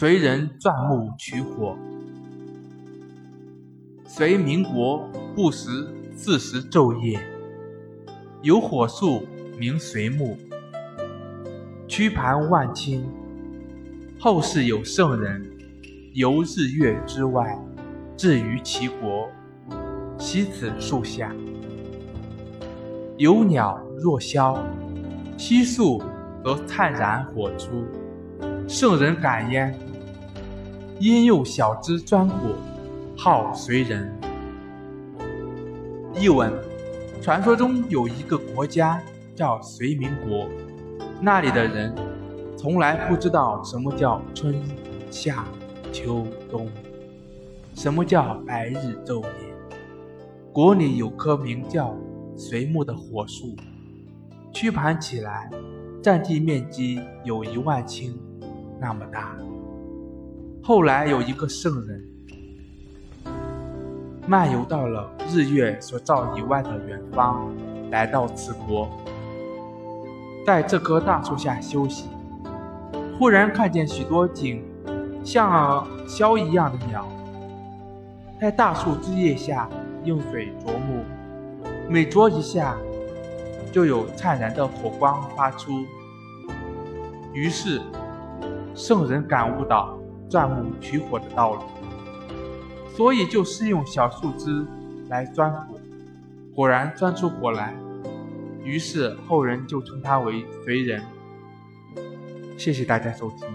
随人钻木取火。隋民国不时四时昼夜，有火树名随木，屈盘万顷。后世有圣人游日月之外，至于其国，惜此树下。有鸟若枭，悉数则灿然火出。圣人感焉，因幼小枝钻火，号随人。译文：传说中有一个国家叫隋民国，那里的人从来不知道什么叫春夏秋冬，什么叫白日昼夜。国里有棵名叫隋木的火树，曲盘起来，占地面积有一万顷。那么大。后来有一个圣人，漫游到了日月所照以外的远方，来到此国，在这棵大树下休息，忽然看见许多景像箫一样的鸟，在大树枝叶下用水啄木，每啄一下，就有灿然的火光发出，于是。圣人感悟到钻木取火的道理，所以就是用小树枝来钻火，果然钻出火来。于是后人就称他为肥人。谢谢大家收听。